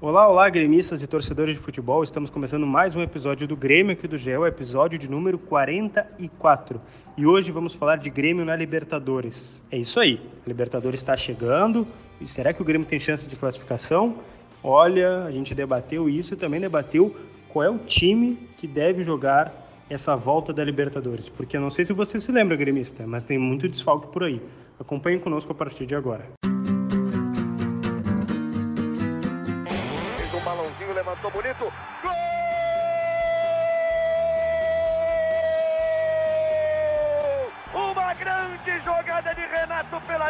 Olá, olá, gremistas e torcedores de futebol. Estamos começando mais um episódio do Grêmio aqui do GEL, episódio de número 44. E hoje vamos falar de Grêmio na Libertadores. É isso aí, a Libertadores está chegando. E será que o Grêmio tem chance de classificação? Olha, a gente debateu isso e também debateu qual é o time que deve jogar essa volta da Libertadores. Porque eu não sei se você se lembra, gremista, mas tem muito desfalque por aí. Acompanhe conosco a partir de agora. levantou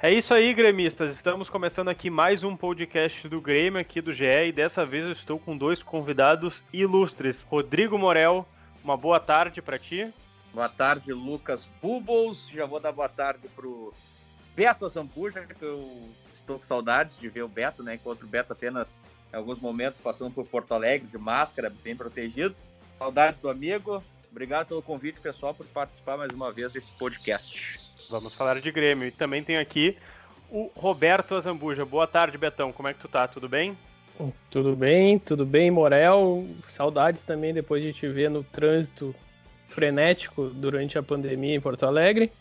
É isso aí, gremistas. Estamos começando aqui mais um podcast do Grêmio aqui do GE e dessa vez eu estou com dois convidados ilustres. Rodrigo Morel, uma boa tarde para ti. Boa tarde, Lucas Bubbles. Já vou dar boa tarde pro Beto Zambuja, que eu estou com saudades de ver o Beto, né? Enquanto o Beto apenas em alguns momentos passando por Porto Alegre de máscara, bem protegido. Saudades do amigo. Obrigado pelo convite, pessoal, por participar mais uma vez desse podcast. Vamos falar de Grêmio. E também tem aqui o Roberto Azambuja. Boa tarde, Betão. Como é que tu tá? Tudo bem? Tudo bem, tudo bem, Morel. Saudades também depois de te ver no trânsito frenético durante a pandemia em Porto Alegre.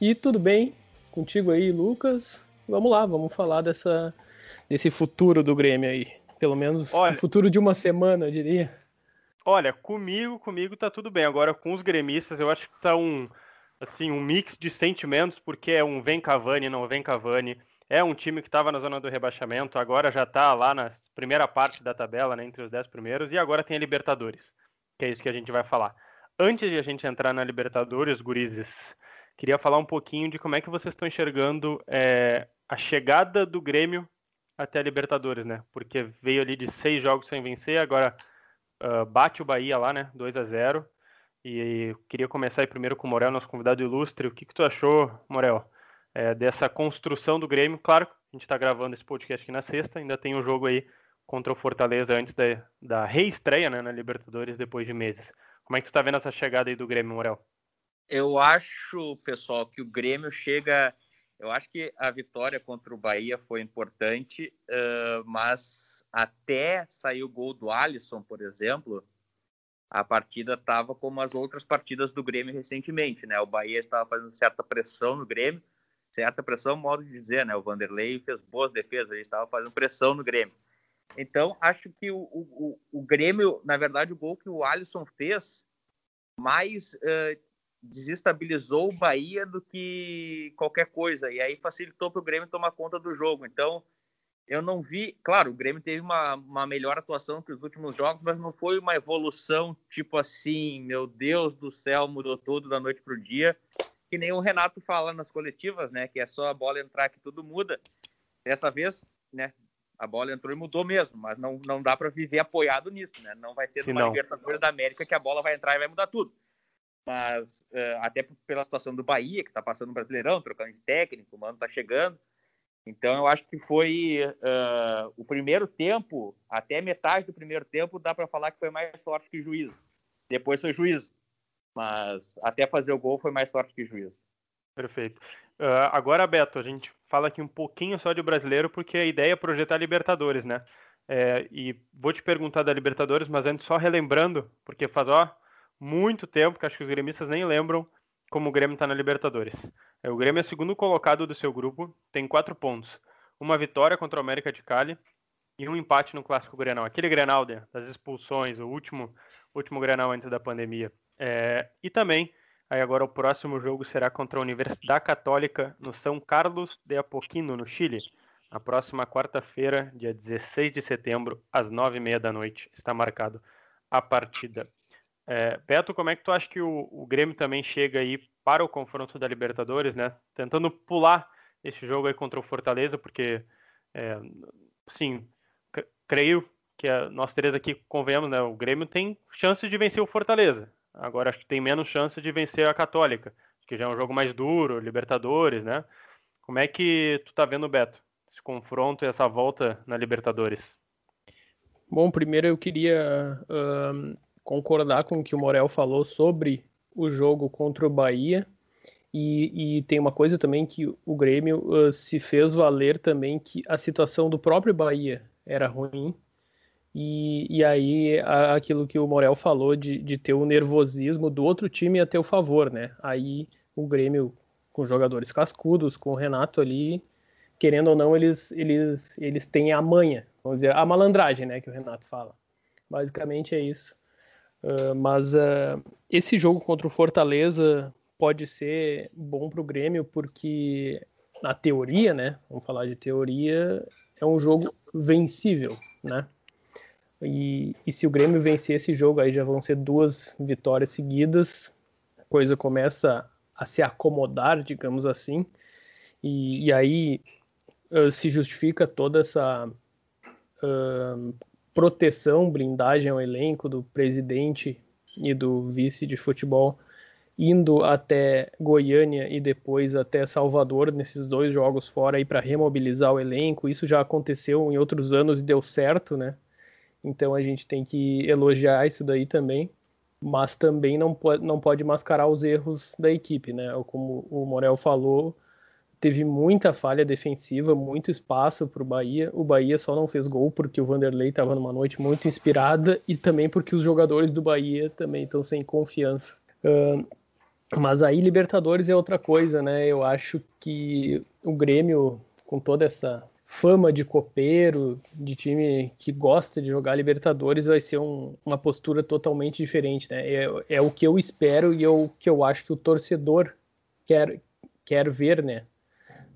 E tudo bem contigo aí, Lucas. Vamos lá, vamos falar dessa, desse futuro do Grêmio aí. Pelo menos Olha, o futuro de uma semana, eu diria. Olha, comigo, comigo tá tudo bem. Agora com os gremistas, eu acho que tá um assim, um mix de sentimentos, porque é um vem Cavani, não vem Cavani. É um time que estava na zona do rebaixamento, agora já está lá na primeira parte da tabela, né, entre os dez primeiros, e agora tem a Libertadores, que é isso que a gente vai falar. Antes de a gente entrar na Libertadores, gurizes, queria falar um pouquinho de como é que vocês estão enxergando é, a chegada do Grêmio até a Libertadores, né? Porque veio ali de seis jogos sem vencer, agora uh, bate o Bahia lá, né? 2 a 0 E queria começar aí primeiro com o Morel, nosso convidado ilustre. O que, que tu achou, Morel, é, dessa construção do Grêmio? Claro, a gente está gravando esse podcast aqui na sexta, ainda tem um jogo aí contra o Fortaleza antes da, da reestreia né, na Libertadores depois de meses. Como é que tu tá vendo essa chegada aí do Grêmio, Morel? Eu acho, pessoal, que o Grêmio chega. Eu acho que a vitória contra o Bahia foi importante, uh, mas até sair o gol do Alisson, por exemplo, a partida estava como as outras partidas do Grêmio recentemente, né? O Bahia estava fazendo certa pressão no Grêmio, certa pressão, modo de dizer, né? O Vanderlei fez boas defesas, ele estava fazendo pressão no Grêmio. Então, acho que o, o, o Grêmio, na verdade, o gol que o Alisson fez mais uh, desestabilizou o Bahia do que qualquer coisa, e aí facilitou para o Grêmio tomar conta do jogo. Então, eu não vi. Claro, o Grêmio teve uma, uma melhor atuação que os últimos jogos, mas não foi uma evolução tipo assim, meu Deus do céu, mudou tudo da noite para o dia. Que nem o Renato fala nas coletivas, né? Que é só a bola entrar que tudo muda. Dessa vez, né? A bola entrou e mudou mesmo, mas não, não dá para viver apoiado nisso, né? Não vai ser numa Libertadores da América que a bola vai entrar e vai mudar tudo. Mas uh, até pela situação do Bahia, que está passando o Brasileirão, trocando de técnico, o Mano está chegando então, eu acho que foi uh, o primeiro tempo, até metade do primeiro tempo, dá para falar que foi mais sorte que juízo. Depois foi juízo. Mas até fazer o gol foi mais sorte que juízo. Perfeito. Uh, agora, Beto, a gente fala aqui um pouquinho só de brasileiro, porque a ideia é projetar Libertadores, né? É, e vou te perguntar da Libertadores, mas antes só relembrando, porque faz ó, muito tempo que acho que os gremistas nem lembram como o Grêmio está na Libertadores. É, o Grêmio é segundo colocado do seu grupo, tem quatro pontos. Uma vitória contra o América de Cali e um empate no Clássico Grenal. Aquele Grenal das expulsões, o último, último Grenal antes da pandemia. É, e também, aí agora o próximo jogo será contra a Universidade Católica no São Carlos de Apoquino, no Chile. Na próxima quarta-feira, dia 16 de setembro, às nove e meia da noite, está marcado a partida. É, Beto, como é que tu acha que o, o, Grêmio também chega aí para o confronto da Libertadores, né? Tentando pular esse jogo aí contra o Fortaleza, porque, é, sim, creio que a, nós três aqui convenhamos, né? O Grêmio tem chances de vencer o Fortaleza. Agora acho que tem menos chance de vencer a Católica, que já é um jogo mais duro, Libertadores, né? Como é que tu tá vendo, Beto, esse confronto e essa volta na Libertadores? Bom, primeiro eu queria uh, concordar com o que o Morel falou sobre o jogo contra o Bahia. E, e, tem uma coisa também que o Grêmio uh, se fez valer também que a situação do próprio Bahia era ruim. E, e aí a, aquilo que o Morel falou de, de ter o nervosismo do outro time a teu favor, né? Aí o Grêmio com jogadores cascudos, com o Renato ali, querendo ou não, eles, eles, eles têm a manha, vamos dizer, a malandragem, né, que o Renato fala. Basicamente é isso. Uh, mas uh, esse jogo contra o Fortaleza pode ser bom para o Grêmio, porque na teoria, né? Vamos falar de teoria, é um jogo vencível, né? E, e se o Grêmio vencer esse jogo, aí já vão ser duas vitórias seguidas, a coisa começa a se acomodar, digamos assim, e, e aí uh, se justifica toda essa proteção, blindagem ao elenco do presidente e do vice de futebol indo até Goiânia e depois até Salvador nesses dois jogos fora aí para remobilizar o elenco. Isso já aconteceu em outros anos e deu certo, né? Então a gente tem que elogiar isso daí também, mas também não pode, não pode mascarar os erros da equipe, né? Como o Morel falou, teve muita falha defensiva, muito espaço para o Bahia. O Bahia só não fez gol porque o Vanderlei estava numa noite muito inspirada e também porque os jogadores do Bahia também estão sem confiança. Uh, mas aí Libertadores é outra coisa, né? Eu acho que o Grêmio, com toda essa fama de copeiro, de time que gosta de jogar Libertadores, vai ser um, uma postura totalmente diferente, né? É, é o que eu espero e é o que eu acho que o torcedor quer, quer ver, né?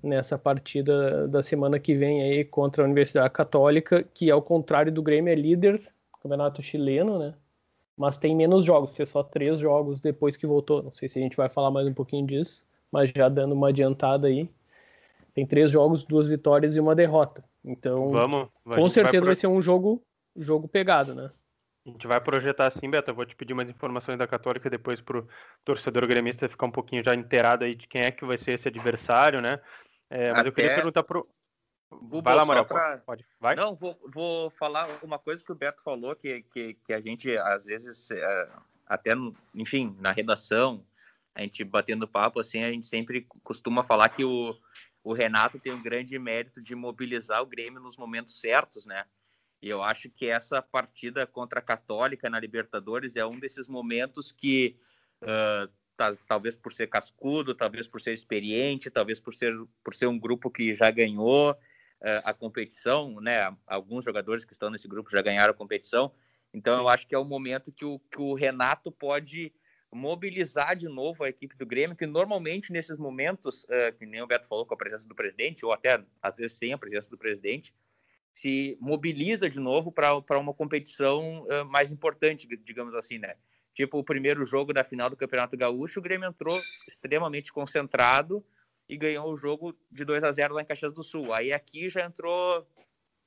Nessa partida da semana que vem aí contra a Universidade Católica, que ao contrário do Grêmio é líder do campeonato chileno, né? mas tem menos jogos, fez só três jogos depois que voltou. Não sei se a gente vai falar mais um pouquinho disso, mas já dando uma adiantada aí. Tem três jogos, duas vitórias e uma derrota. Então, Vamos, com certeza vai, pro... vai, ser um jogo, jogo pegado, né? A gente vai projetar assim, Beto. Eu vou te pedir mais informações da Católica depois para o torcedor gremista ficar um pouquinho já inteirado aí de quem é que vai ser esse adversário, né? É, mas Até... eu queria perguntar pro, Bubo, vai lá, Morel, pra... pode. Vai? Não, vou, vou falar uma coisa que o Beto falou, que, que, que a gente, às vezes, é, até, enfim, na redação, a gente batendo papo, assim, a gente sempre costuma falar que o, o Renato tem um grande mérito de mobilizar o Grêmio nos momentos certos, né? E eu acho que essa partida contra a Católica na Libertadores é um desses momentos que, uh, tá, talvez por ser cascudo, talvez por ser experiente, talvez por ser, por ser um grupo que já ganhou, uh, a competição, né? Alguns jogadores que estão nesse grupo já ganharam a competição. Então, eu acho que é o momento que o, que o Renato pode mobilizar de novo a equipe do Grêmio, que normalmente nesses momentos, uh, que nem o Beto falou, com a presença do presidente, ou até às vezes sem a presença do presidente, se mobiliza de novo para uma competição uh, mais importante, digamos assim, né? Tipo o primeiro jogo da final do Campeonato Gaúcho, o Grêmio entrou extremamente concentrado, e ganhou o jogo de 2 a 0 lá em Caxias do Sul. Aí aqui já entrou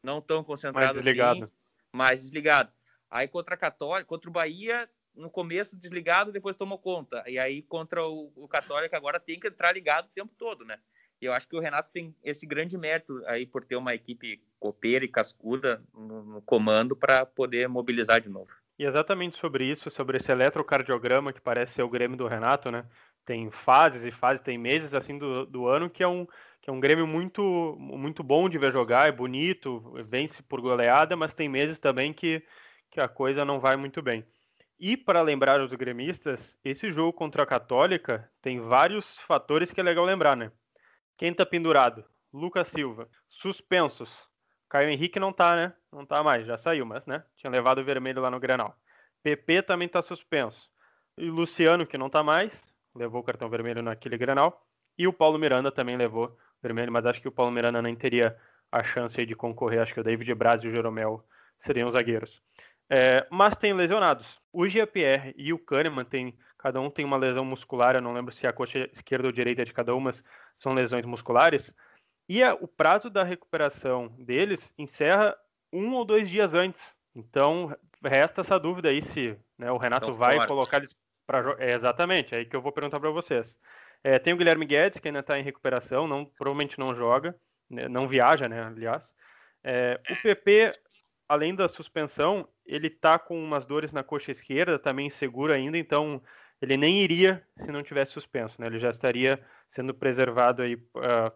não tão concentrado mais desligado. assim, mais desligado. Aí contra a Católica, contra o Bahia, no começo desligado, depois tomou conta. E aí contra o, o Católica agora tem que entrar ligado o tempo todo, né? E eu acho que o Renato tem esse grande mérito aí por ter uma equipe copeira e cascuda no, no comando para poder mobilizar de novo. E exatamente sobre isso, sobre esse eletrocardiograma que parece ser o Grêmio do Renato, né? tem fases e fases, tem meses assim do, do ano que é um que é um Grêmio muito muito bom de ver jogar, é bonito, vence por goleada, mas tem meses também que, que a coisa não vai muito bem. E para lembrar os gremistas, esse jogo contra a Católica tem vários fatores que é legal lembrar, né? Quem tá pendurado? Lucas Silva. Suspensos. Caio Henrique não tá, né? Não tá mais, já saiu, mas, né? Tinha levado o vermelho lá no Grenal. PP também tá suspenso. E Luciano, que não tá mais, levou o cartão vermelho naquele Grenal. E o Paulo Miranda também levou vermelho, mas acho que o Paulo Miranda nem teria a chance de concorrer. Acho que o David Braz e o Jeromel seriam os zagueiros. É, mas tem lesionados. O GPR e o Kahneman tem, cada um tem uma lesão muscular. Eu não lembro se a coxa esquerda ou direita de cada um, mas são lesões musculares. E a, o prazo da recuperação deles encerra um ou dois dias antes. Então resta essa dúvida aí se né, o Renato vai colocar eles Pra, é, exatamente, é aí que eu vou perguntar para vocês. É, tem o Guilherme Guedes, que ainda está em recuperação, não, provavelmente não joga, né, não viaja, né, aliás. É, o PP, além da suspensão, ele está com umas dores na coxa esquerda, também tá inseguro ainda, então ele nem iria se não tivesse suspenso, né? Ele já estaria sendo preservado aí uh,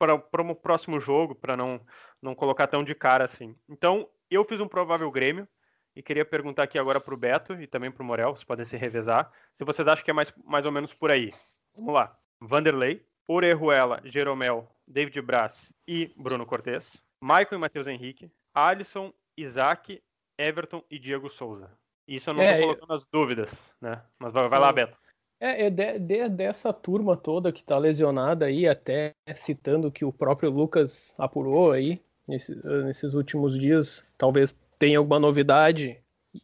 para o próximo jogo, para não, não colocar tão de cara assim. Então, eu fiz um provável Grêmio e queria perguntar aqui agora para o Beto e também para o Morel, vocês podem se revezar, se vocês acham que é mais, mais ou menos por aí. Vamos lá. Vanderlei, Orejuela, Jeromel, David Braz e Bruno Cortes. Michael e Matheus Henrique. Alisson, Isaac, Everton e Diego Souza. Isso eu não estou é, colocando eu... as dúvidas, né? Mas vai, vai lá, Beto. É, é de, de, dessa turma toda que está lesionada aí, até citando que o próprio Lucas apurou aí nesse, nesses últimos dias, talvez tenha alguma novidade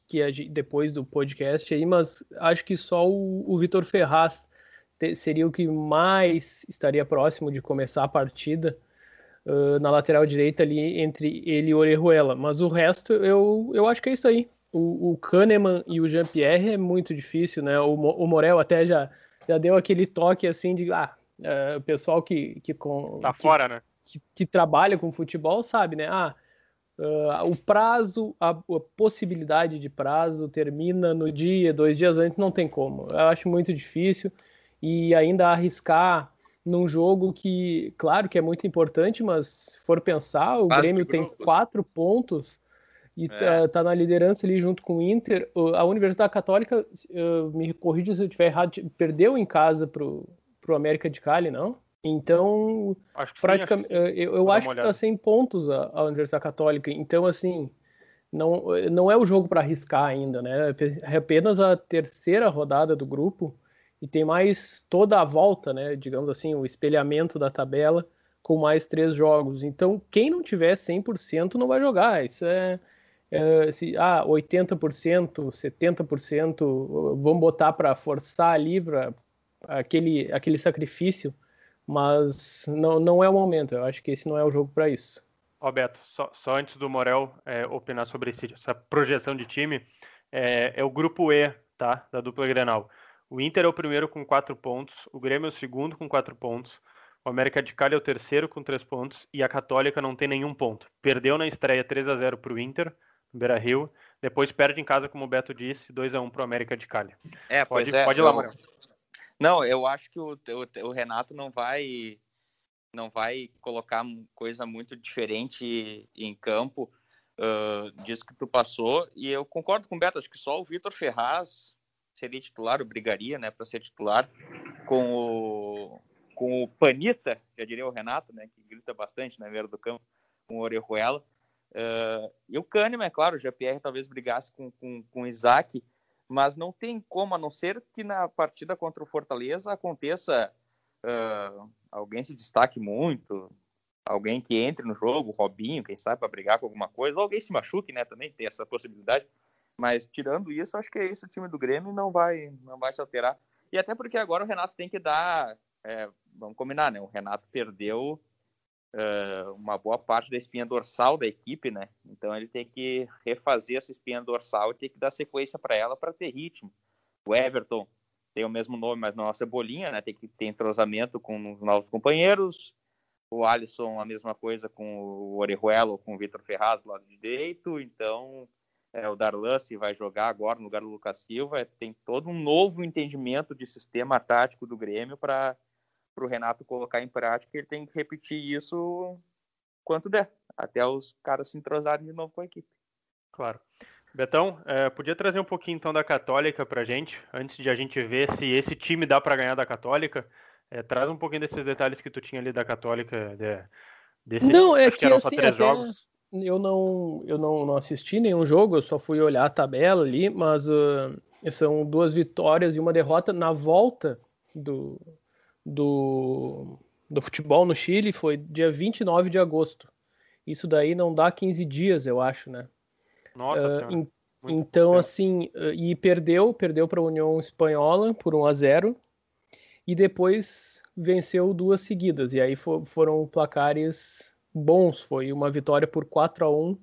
que é depois do podcast aí, mas acho que só o, o Vitor Ferraz seria o que mais estaria próximo de começar a partida uh, na lateral direita ali entre ele e Orejuela. Mas o resto eu, eu acho que é isso aí. O, o Kahneman e o Jean-Pierre é muito difícil, né? O, o Morel até já, já deu aquele toque assim de ah, uh, o pessoal que, que com. Tá que, fora, né? Que, que, trabalha com futebol sabe, né? Ah, uh, o prazo, a, a, possibilidade de prazo termina no dia, dois dias antes, não tem como. Eu acho muito difícil e ainda arriscar num jogo que, claro que é muito importante, mas se for pensar, o Quase Grêmio tem quatro pontos e é. tá, tá, na liderança ali junto com o Inter. A Universidade Católica, me corrija se eu estiver errado, perdeu em casa pro, pro América de Cali, não? Então, acho praticamente, sim, acho eu, eu acho que está sem pontos a, a, Universidade Católica. Então, assim, não, não é o jogo para arriscar ainda, né? É apenas a terceira rodada do grupo e tem mais toda a volta, né, digamos assim, o espelhamento da tabela com mais três jogos. Então, quem não tiver 100% não vai jogar. Isso é, é se, ah, 80%, 70%, vamos botar para forçar ali para aquele, aquele sacrifício, mas não, não é o momento. Eu acho que esse não é o jogo para isso. Ó, Beto, só, só, antes do Morel é, opinar sobre esse, essa projeção de time, é, é o grupo E, tá, da dupla Grenal. O Inter é o primeiro com quatro pontos, o Grêmio é o segundo com quatro pontos, o América de Cali é o terceiro com três pontos e a Católica não tem nenhum ponto. Perdeu na estreia 3 a 0 para o Inter, Beira Rio, depois perde em casa, como o Beto disse, 2 a 1 para o América de Cali. É, pode, é, pode ir lá, Manuel. Não, eu acho que o, o, o, Renato não vai não vai colocar coisa muito diferente em campo uh, disso que tu passou. E eu concordo com o Beto, acho que só o Vitor Ferraz seria titular, ou brigaria, né, para ser titular, com o, com o Panita, já diria o Renato, né, que grita bastante na beira do campo, com o Orejuela. Uh, e o Kahneman, é claro, o GPR talvez brigasse com, com, com o Isaac, mas não tem como, a não ser que na partida contra o Fortaleza aconteça uh, alguém se destaque muito, alguém que entre no jogo, Robinho, quem sabe, para brigar com alguma coisa, ou alguém se machuque, né, também tem essa possibilidade. Mas tirando isso, acho que é isso. O time do Grêmio não vai, não vai se alterar. E até porque agora o Renato tem que dar. É, vamos combinar, né? O Renato perdeu uh, uma boa parte da espinha dorsal da equipe, né? Então ele tem que refazer essa espinha dorsal e tem que dar sequência para ela para ter ritmo. O Everton tem o mesmo nome, mas não é cebolinha, né? Tem que ter entrosamento com os novos companheiros. O Alisson, a mesma coisa com o Orejuela ou com o Vitor Ferraz do lado direito. Então, é, o Darlan se vai jogar agora no lugar do Lucas Silva, tem todo um novo entendimento de sistema tático do Grêmio para o Renato colocar em prática. Ele tem que repetir isso quanto der, até os caras se entrosarem de novo com a equipe. Claro. Betão, é, podia trazer um pouquinho então da Católica para gente, antes de a gente ver se esse time dá para ganhar da Católica. É, traz um pouquinho desses detalhes que tu tinha ali da Católica, de, desse, não, é que, que eram assim, só três até... jogos eu não, eu não, não assisti nenhum jogo, eu só fui olhar a tabela ali, mas uh, são duas vitórias e uma derrota na volta do, do, do futebol no Chile, foi dia 29 de agosto. Isso daí não dá 15 dias, eu acho, né? Nossa uh, Então, assim, uh, e perdeu, perdeu para a União Espanhola por 1 a 0 e depois venceu duas seguidas, e aí for, foram placares bons. Foi uma vitória por 4 a 1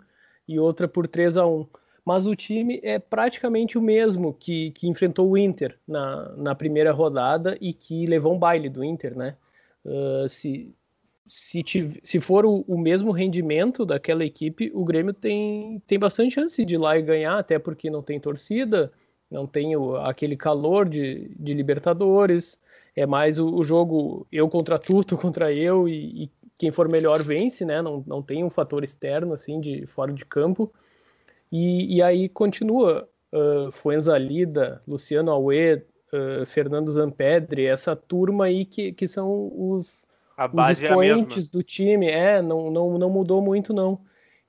e outra por 3 a 1 mas o time é praticamente o mesmo que, que enfrentou o Inter na, na primeira rodada e que levou um baile do Inter, né? Uh, se, se, se for o, o mesmo rendimento daquela equipe, o Grêmio tem, tem bastante chance de ir lá e ganhar, até porque não tem torcida, não tem o- aquele calor de, de Libertadores, é mais o, o jogo eu contra tu, tu contra eu, e, e quem for melhor vence, né? Não, não tem um fator externo, assim, de fora de campo. E, e aí continua uh, Fuenzalida, Luciano Auê, uh, Fernando Zampedri, essa turma aí que, que são os, os é expoentes do time, é, não, não, não mudou muito não.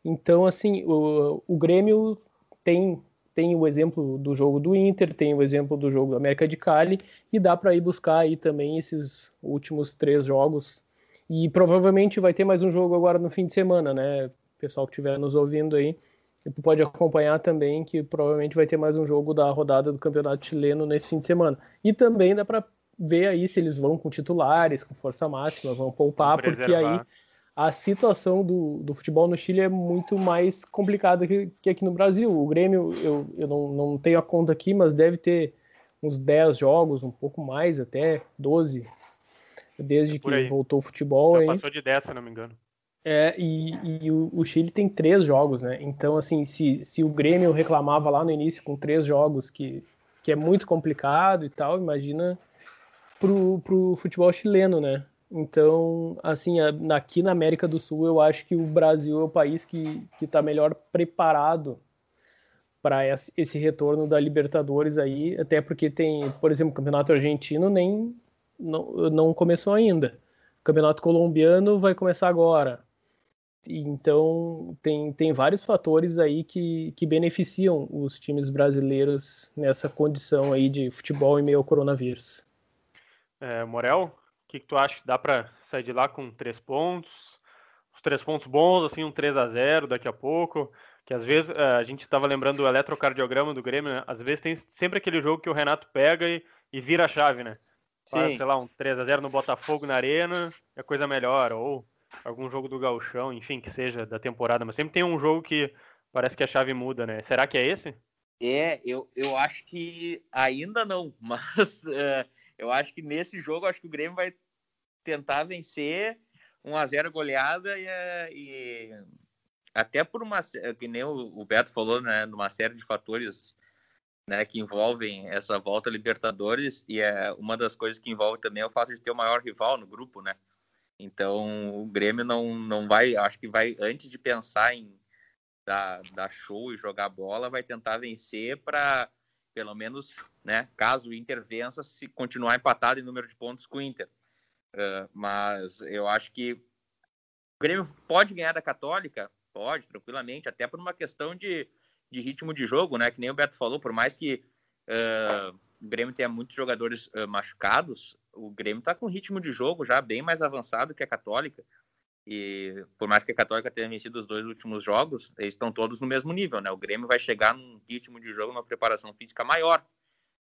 Então, assim, o, o Grêmio tem, tem o exemplo do jogo do Inter, tem o exemplo do jogo do América de Cali, e dá para ir buscar aí também esses últimos três jogos. E provavelmente vai ter mais um jogo agora no fim de semana, né? Pessoal que estiver nos ouvindo aí, tu pode acompanhar também que provavelmente vai ter mais um jogo da rodada do Campeonato Chileno nesse fim de semana. E também dá para ver aí se eles vão com titulares, com força máxima, vão poupar, porque aí a situação do, do futebol no Chile é muito mais complicada que, que aqui no Brasil. O Grêmio, eu, eu não, não tenho a conta aqui, mas deve ter uns 10 jogos, um pouco mais, até 12, desde Por que voltou o futebol. Já aí. passou de 10, se não me engano. É, e, e o, o Chile tem três jogos, né? Então, assim, se, se o Grêmio reclamava lá no início com três jogos, que, que é muito complicado e tal, imagina pro, pro futebol chileno, né? Então, assim, aqui na América do Sul, eu acho que o Brasil é o país que, que tá melhor preparado para esse esse retorno da Libertadores aí, até porque tem, por exemplo, o Campeonato Argentino nem não, não começou ainda. O Campeonato Colombiano vai começar agora. Então, tem, tem vários fatores aí que, que beneficiam os times brasileiros nessa condição aí de futebol em meio ao coronavírus. É, Morel, o que, que tu acha? Dá pra sair de lá com três pontos? Os três pontos bons, assim, um 3 a 0 daqui a pouco. Que às vezes é, a gente estava lembrando do eletrocardiograma do Grêmio, né? Às vezes tem sempre aquele jogo que o Renato pega e, e vira a chave, né? Faz, sei lá, um 3 a 0 no Botafogo na Arena, é coisa melhor. Ou algum jogo do Gauchão, enfim, que seja da temporada. Mas sempre tem um jogo que parece que a chave muda, né? Será que é esse? É, eu, eu acho que ainda não, mas eh, eu acho que nesse jogo, acho que o Grêmio vai tentar vencer 1 a 0 goleada e, eh, e até por uma, sé- que nem o Beto falou, né, numa série de fatores né, que envolvem essa volta Libertadores e é uma das coisas que envolve também é o fato de ter o maior rival no grupo, né? Então o Grêmio não, não vai, acho que vai antes de pensar em dar, dar show e jogar bola, vai tentar vencer para pelo menos, né, caso o Inter vença, se continuar empatado em número de pontos com o Inter. Uh, mas eu acho que o Grêmio pode ganhar da Católica, pode, tranquilamente, até por uma questão de, de ritmo de jogo, né? Que nem o Beto falou, por mais que uh, o Grêmio tenha muitos jogadores uh, machucados, o Grêmio está com ritmo de jogo já bem mais avançado que a Católica. E por mais que a Católica tenha vencido os dois últimos jogos, eles estão todos no mesmo nível, né? O Grêmio vai chegar num ritmo de jogo, uma preparação física maior.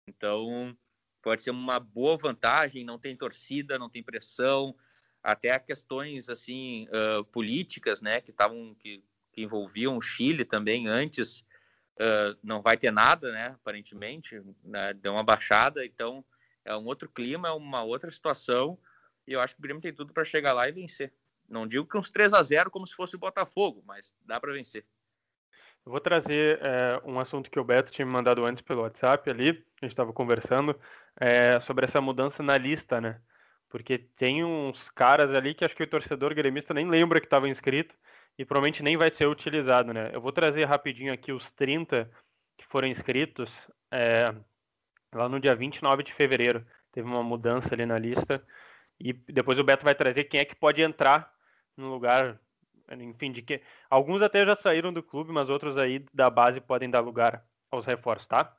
Então, pode ser uma boa vantagem, não tem torcida, não tem pressão, até questões assim uh, políticas, né, que estavam que, que, envolviam o Chile também antes, uh, não vai ter nada, né, aparentemente, né, deu uma baixada, então é um outro clima, é uma outra situação, e eu acho que o Grêmio tem tudo para chegar lá e vencer. Não digo que uns 3 a 0 como se fosse o Botafogo, mas dá para vencer. Eu vou trazer é, um assunto que o Beto tinha me mandado antes pelo WhatsApp ali, a gente estava conversando, é, sobre essa mudança na lista, né? Porque tem uns caras ali que acho que o torcedor gremista nem lembra que estava inscrito e provavelmente nem vai ser utilizado, né? Eu vou trazer rapidinho aqui os 30 que foram inscritos é, lá no dia 29 de fevereiro. Teve uma mudança ali na lista. E depois o Beto vai trazer quem é que pode entrar no lugar enfim, de que alguns até já saíram do clube, mas outros aí da base podem dar lugar aos reforços, tá?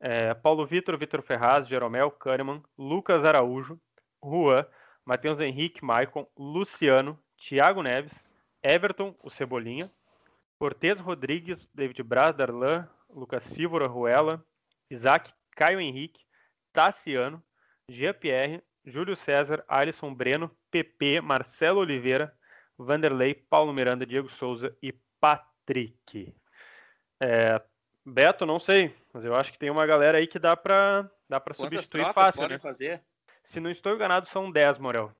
É, Paulo Vitor, Vitor Ferraz, Jeromel, Kahneman, Lucas Araújo, Juan, Matheus Henrique, Maicon, Luciano, Thiago Neves, Everton, o Cebolinha, Cortez Rodrigues, David Braz, Darlan, Lucas Silva, Ruela, Isaac, Caio Henrique, Tassiano, Jean-Pierre, Júlio César, Alisson Breno, PP, Marcelo Oliveira, Vanderlei, Paulo Miranda, Diego Souza e Patrick. É, Beto, não sei, mas eu acho que tem uma galera aí que dá pra, dá substituir fácil, né? Fazer? Se não estou enganado, são 10, Morel.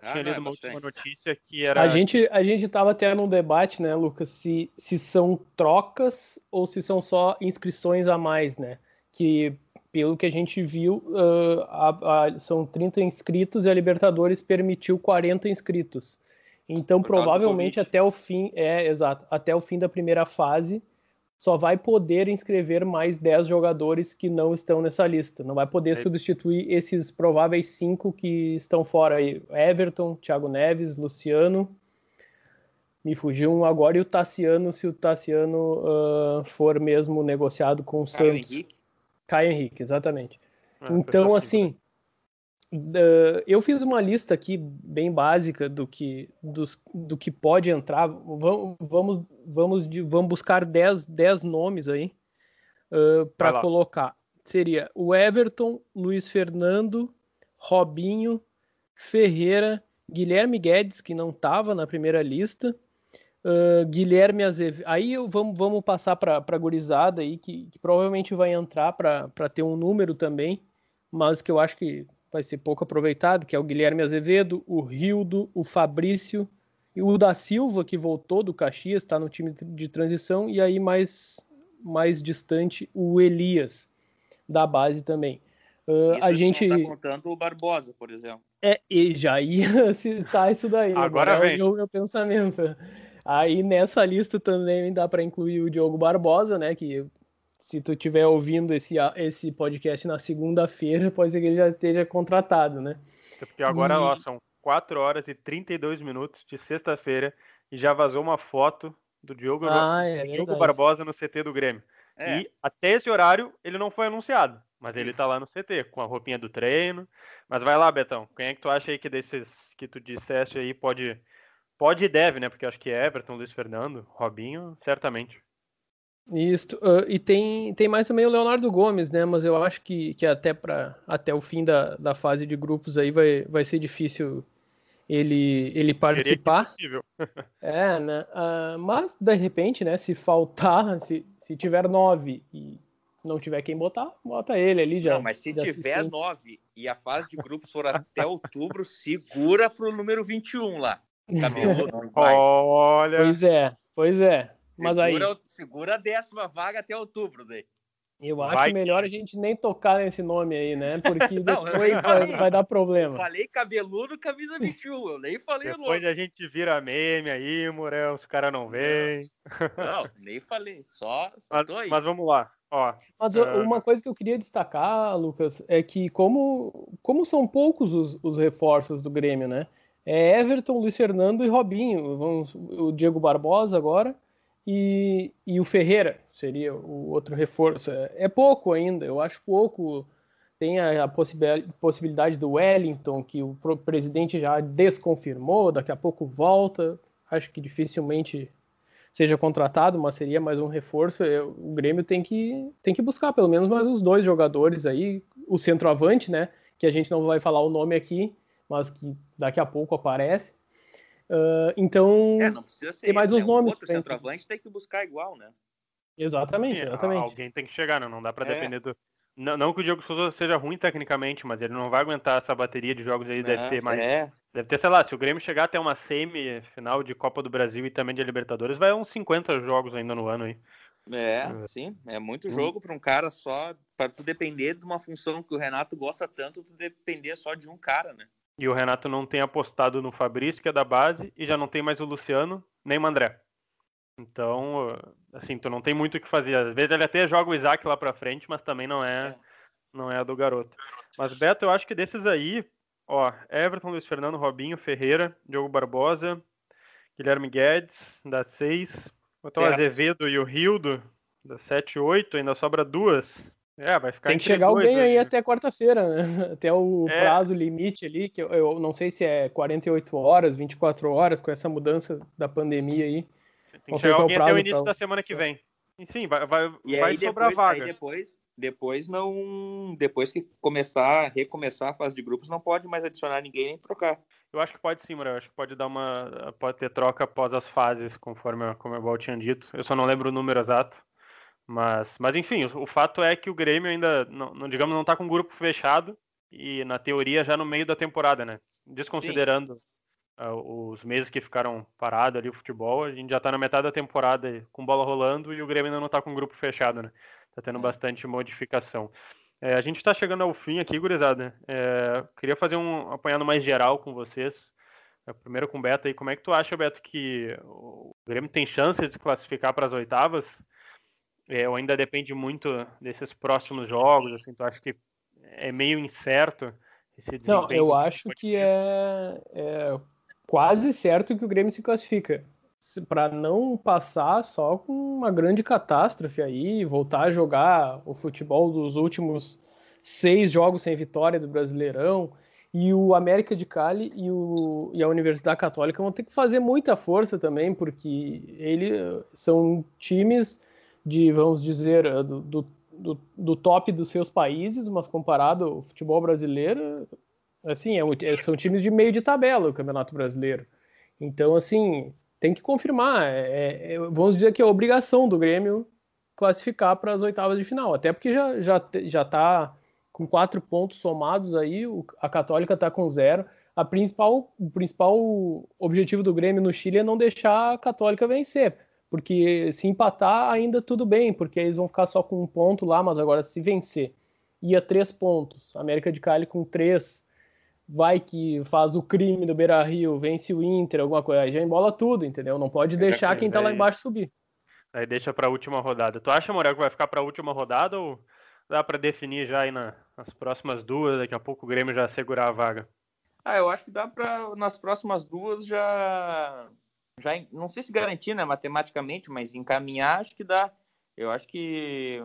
Ah, Tinha é lido uma bastante. última notícia que era. A gente, a gente tava até num debate, né, Lucas, se, se são trocas ou se são só inscrições a mais, né? Que, pelo que a gente viu, ah, a- a- são 30 inscritos e a Libertadores permitiu 40 inscritos. Então, provavelmente até o fim, é, exato, até o fim da primeira fase, só vai poder inscrever mais 10 jogadores que não estão nessa lista. Não vai poder É. substituir esses prováveis cinco que estão fora aí. Everton, Thiago Neves, Luciano. Me fugiu um agora e o Tassiano, se o Tassiano ah, for mesmo negociado com o Caio Santos. Henrique. Caio Henrique, exatamente. É, Então, assim, da- eu fiz uma lista aqui bem básica do que, dos, do que pode entrar. Vamos, vamos, vamos, vamos buscar 10, 10 nomes aí Vai para lá. colocar. Seria o Everton, Luiz Fernando, Robinho, Ferreira, Guilherme Guedes, que não estava na primeira lista, ah, Guilherme Azevedo. Aí eu- vamos, vamos passar para a gurizada aí, que, que provavelmente vai entrar para ter um número também, mas que eu acho que vai ser pouco aproveitado, que é o Guilherme Azevedo, o Rildo, o Fabrício e o da Silva, que voltou do Caxias, está no time de transição, e aí mais, mais distante, o Elias, da base também. Isso a gente. não tá contando o Barbosa, por exemplo. É, e já ia citar isso daí. Agora é vem. o meu pensamento. Aí nessa lista também dá para incluir o Diogo Barbosa, né? Que se tu estiver ouvindo esse, esse podcast na segunda-feira, pode ser que ele já esteja contratado, né? Porque agora, E- ó, são 4 horas e 32 minutos de sexta-feira e já vazou uma foto do Diogo, Ah, é Diogo. Barbosa no CT do Grêmio. É, E até esse horário ele não foi anunciado, mas ele tá lá no CT, com a roupinha do treino. Mas vai lá, Betão. Quem é que tu acha aí que desses que tu disseste aí pode. Pode e deve, né? Porque eu acho que Everton, Luiz Fernando, Robinho, certamente. Isso. ah, e tem, tem mais também o Leonardo Gomes, né? Mas eu acho que, que até, pra, até o fim da, da fase de grupos aí vai, vai ser difícil ele, ele que participar. possível. É, né? Ah, mas, de repente, né? Se faltar, se, se tiver nove e não tiver quem botar, bota ele ali já. não, mas se já se tiver sente. nove e a fase de grupos for até outubro, segura pro número 21 lá. Vai. Olha. Pois é, pois é. Mas aí, Segura, segura a décima vaga até outubro, daí. eu acho vai que- melhor a gente nem tocar nesse nome aí, né? Porque Não, depois vai, falei. vai dar Eu problema. falei cabeludo, camisa 21. Eu nem falei o Depois nome. a gente vira meme aí, Morel, os caras não vêm. Não, nem falei. Só, só Mas, tô aí. mas vamos lá. Ó, Mas Ah. uma coisa que eu queria destacar, Lucas, é que como, como são poucos os, os reforços do Grêmio, né? É Everton, Luiz Fernando e Robinho. Vamos, o Diego Barbosa agora e, e o Ferreira seria o outro reforço. É, é pouco ainda, eu acho pouco. Tem a, a possibi- possibilidade do Wellington, que o presidente já desconfirmou, daqui a pouco volta. Acho que dificilmente seja contratado, mas seria mais um reforço. O Grêmio tem que, tem que buscar pelo menos mais uns dois jogadores aí, o centroavante, né? Que a gente não vai falar o nome aqui, mas que daqui a pouco aparece. Ah, então, É, não precisa ser Tem mais esse, uns né? O nomes outro centroavante tem que buscar igual, né? exatamente, sim, exatamente. alguém tem que chegar, né? Não dá pra É. depender do. Não, não que o Diogo Souza seja ruim tecnicamente, mas ele não vai aguentar essa bateria de jogos aí. Deve ter mais. É, Deve ter, sei lá, se o Grêmio chegar até uma semifinal de Copa do Brasil e também de Libertadores, vai uns 50 jogos ainda no ano aí. é, sim. É muito jogo para um cara só. Para tu depender de uma função que o Renato gosta tanto, tu depender só de um cara, né? E o Renato não tem apostado no Fabrício, que é da base, e já não tem mais o Luciano, nem o André. Então, assim, tu não tem muito o que fazer. Às vezes ele até joga o Isaac lá pra frente, mas também não é, É. não é a do garoto. Mas, Beto, eu acho que desses aí, ó, Everton, Luiz Fernando, Robinho, Ferreira, Diogo Barbosa, Guilherme Guedes, da 6. Botar o É. Azevedo e o Rildo, da 7 e 8, ainda sobra duas. É, vai ficar Tem que chegar alguém aí hoje. até quarta-feira, né? Até o É. prazo limite ali, que eu, eu não sei se é 48 horas, 24 horas, com essa mudança da pandemia aí. Tem que chegar alguém até o início pra da semana que vem. Enfim, vai, vai, E vai aí sobrar depois, aí vaga. depois, depois não, depois que começar, recomeçar a fase de grupos, não pode mais adicionar ninguém nem trocar. Eu acho que pode sim, Murilo. Eu acho que pode dar uma. Pode ter troca após as fases, conforme a Comebol tinha dito. Eu só não lembro o número exato. Mas, mas enfim, o, o fato é que o Grêmio ainda, não, não digamos, não está com o grupo fechado e na teoria já no meio da temporada, né? Desconsiderando uh, os meses que ficaram parados ali o futebol, a gente já está na metade da temporada com bola rolando e o Grêmio ainda não está com o grupo fechado, né? Tá tendo é. bastante modificação. É, a gente está chegando ao fim aqui, gurizada. É, queria fazer um apanhado mais geral com vocês. É, primeiro com o Beto aí, como é que tu acha, Beto, que o Grêmio tem chance de se classificar para as oitavas? É, ou ainda depende muito desses próximos jogos? Assim, tu acha que é meio incerto esse Não, eu acho que é, é quase certo que o Grêmio se classifica para não passar só com uma grande catástrofe aí, voltar a jogar o futebol dos últimos seis jogos sem vitória do Brasileirão. E o América de Cali e, o, e a Universidade Católica vão ter que fazer muita força também, porque eles são times de, vamos dizer, do, do, do, do top dos seus países, mas comparado ao futebol brasileiro, assim, é, é, são times de meio de tabela o Campeonato Brasileiro. Então, assim, tem que confirmar. É, é, é, vamos dizer que é obrigação do Grêmio classificar para as oitavas de final, até porque já já já está com quatro pontos somados aí, a Católica está com zero. A principal, o principal objetivo do Grêmio no Chile é não deixar a Católica vencer, porque se empatar ainda tudo bem, porque eles vão ficar só com um ponto lá, mas agora se vencer ia três pontos, América de Cali com três, vai que faz o crime do Beira Rio, vence o Inter, alguma coisa, aí já embola tudo, entendeu? Não pode deixar quem tá lá embaixo subir. Aí deixa pra última rodada. Tu acha, Morel, que vai ficar pra última rodada ou dá para definir já aí na, nas próximas duas? Daqui a pouco o Grêmio já segurar a vaga? Ah, eu acho que dá para nas próximas duas já. Já não sei se garantir, né, matematicamente, mas encaminhar acho que dá. Eu acho que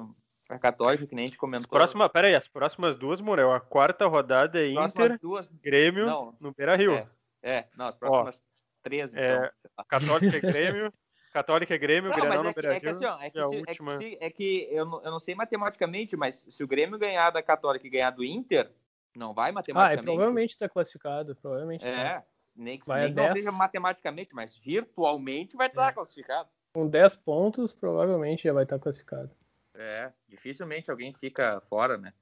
a Católica, que nem a gente comentou. Próxima, pera aí, as próximas duas, Morel. A quarta rodada é Inter, duas... Grêmio, não, no Beira-Rio. É, é, não, as próximas ó, três, é, então. Católica e Grêmio, Católica e Grêmio, não, Grêmio no é Beira-Rio. É que, assim, ó, é que, se, última... é que, se, é que eu, não, eu não sei matematicamente, mas se o Grêmio ganhar da Católica e ganhar do Inter, não vai matematicamente. Ah, é, provavelmente está classificado, provavelmente. É, tá. Nem que nem não seja matematicamente, mas virtualmente vai estar é. classificado. Com 10 pontos, provavelmente já vai estar classificado. É, dificilmente alguém fica fora, né?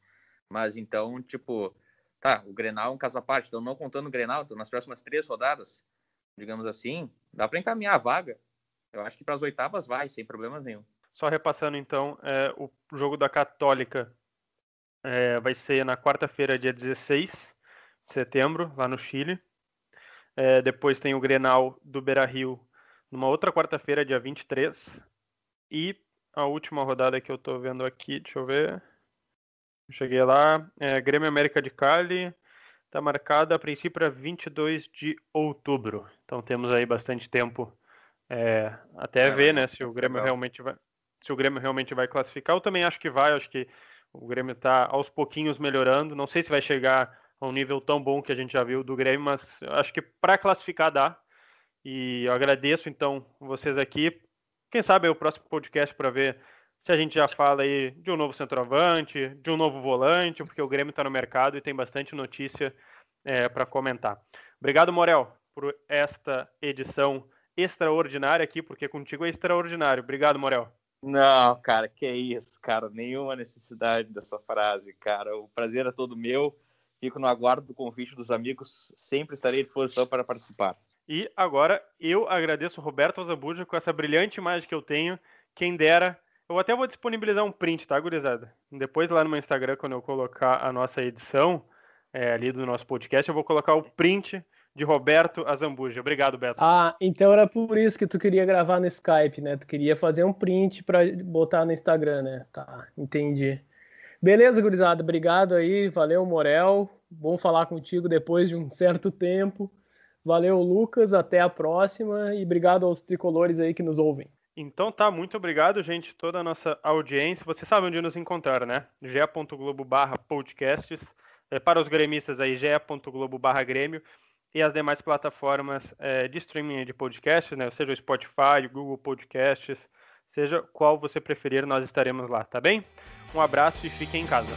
Mas então, tipo, tá, o Grenal é um caso à parte, então não contando o Grenal, então nas próximas três rodadas, digamos assim, dá para encaminhar a vaga. Eu acho que para as oitavas vai, sem problemas nenhum. Só repassando então, é, o jogo da Católica é, vai ser na quarta-feira, dia 16 de setembro, lá no Chile. É, depois tem o Grenal do Beira Rio numa outra quarta-feira, dia 23. E a última rodada que eu tô vendo aqui, deixa eu ver. Cheguei lá, é, Grêmio América de Cali, tá marcada a princípio para 22 de outubro. Então temos aí bastante tempo é, até é, ver, né, se o Grêmio legal. realmente vai, se o Grêmio realmente vai classificar. Eu também acho que vai, acho que o Grêmio está aos pouquinhos melhorando. Não sei se vai chegar um nível tão bom que a gente já viu do Grêmio, mas acho que para classificar dá. E eu agradeço então vocês aqui quem sabe é o próximo podcast para ver se a gente já fala aí de um novo centroavante, de um novo volante, porque o Grêmio está no mercado e tem bastante notícia é, para comentar. Obrigado, Morel, por esta edição extraordinária aqui, porque contigo é extraordinário. Obrigado, Morel. Não, cara, que isso, cara. Nenhuma necessidade dessa frase, cara. O prazer é todo meu. Fico no aguardo do convite dos amigos. Sempre estarei à disposição para participar. E agora eu agradeço o Roberto Zambuja com essa brilhante imagem que eu tenho. Quem dera. Eu até vou disponibilizar um print, tá, gurizada? Depois lá no meu Instagram, quando eu colocar a nossa edição é, ali do nosso podcast, eu vou colocar o print de Roberto Azambuja. Obrigado, Beto. Ah, então era por isso que tu queria gravar no Skype, né? Tu queria fazer um print para botar no Instagram, né? Tá, entendi. Beleza, gurizada. Obrigado aí. Valeu, Morel. Bom falar contigo depois de um certo tempo. Valeu, Lucas. Até a próxima e obrigado aos tricolores aí que nos ouvem. Então tá, muito obrigado, gente, toda a nossa audiência. Você sabe onde nos encontrar, né? ge.globo barra podcasts. É, para os gremistas aí, ge.globo barra grêmio. E as demais plataformas é, de streaming de podcasts, né? Seja o Spotify, Google Podcasts, seja qual você preferir, nós estaremos lá, tá bem? Um abraço e fiquem em casa.